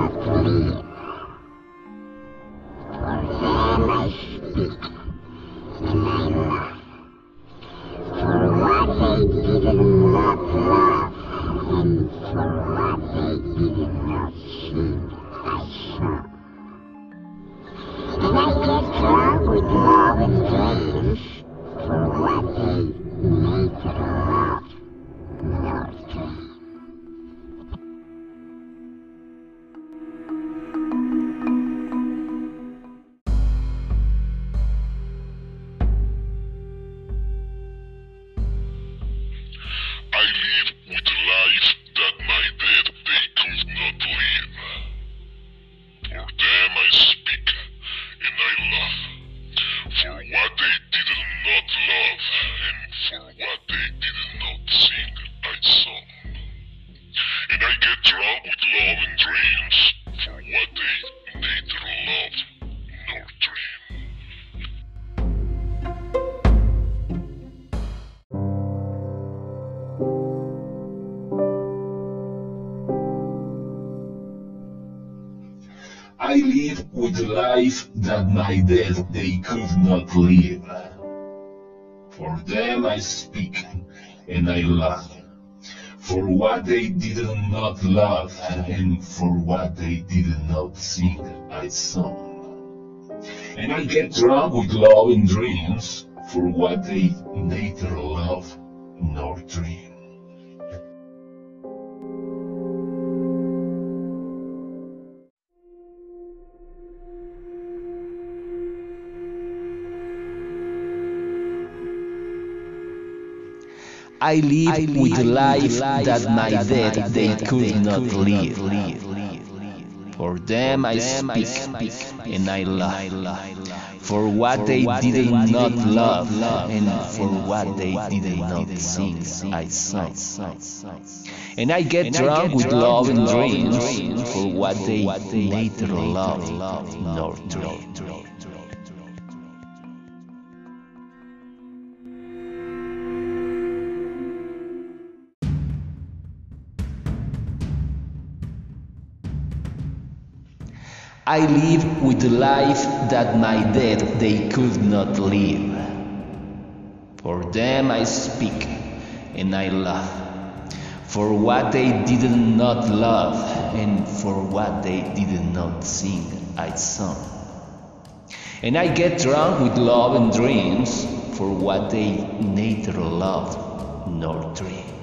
Black Parole. they get drunk with love and dreams for what they neither love nor dream. I live with life that my death they could not live. For them I speak and I laugh. For what they did not love and for what they did not sing I sung. And I get drunk with love and dreams for what they neither love nor dream. I live with life that my dead they could not live. For them I speak and I love. For what they did not love and for what they did not sing I sung. And I get drunk with love and dreams for what they neither love nor dream. I live with the life that my dead they could not live. For them I speak and I love. For what they did not love and for what they did not sing I sung. And I get drunk with love and dreams for what they neither loved nor dreamed.